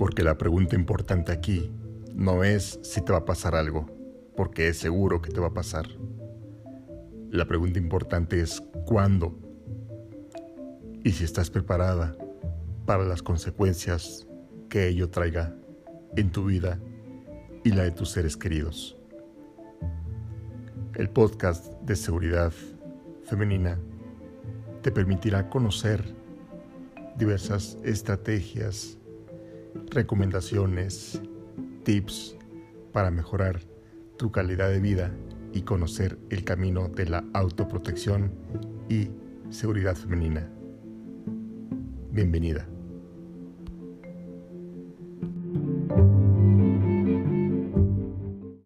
Porque la pregunta importante aquí no es si te va a pasar algo, porque es seguro que te va a pasar. La pregunta importante es cuándo y si estás preparada para las consecuencias que ello traiga en tu vida y la de tus seres queridos. El podcast de seguridad femenina te permitirá conocer diversas estrategias, recomendaciones, tips para mejorar tu calidad de vida y conocer el camino de la autoprotección y seguridad femenina. Bienvenida.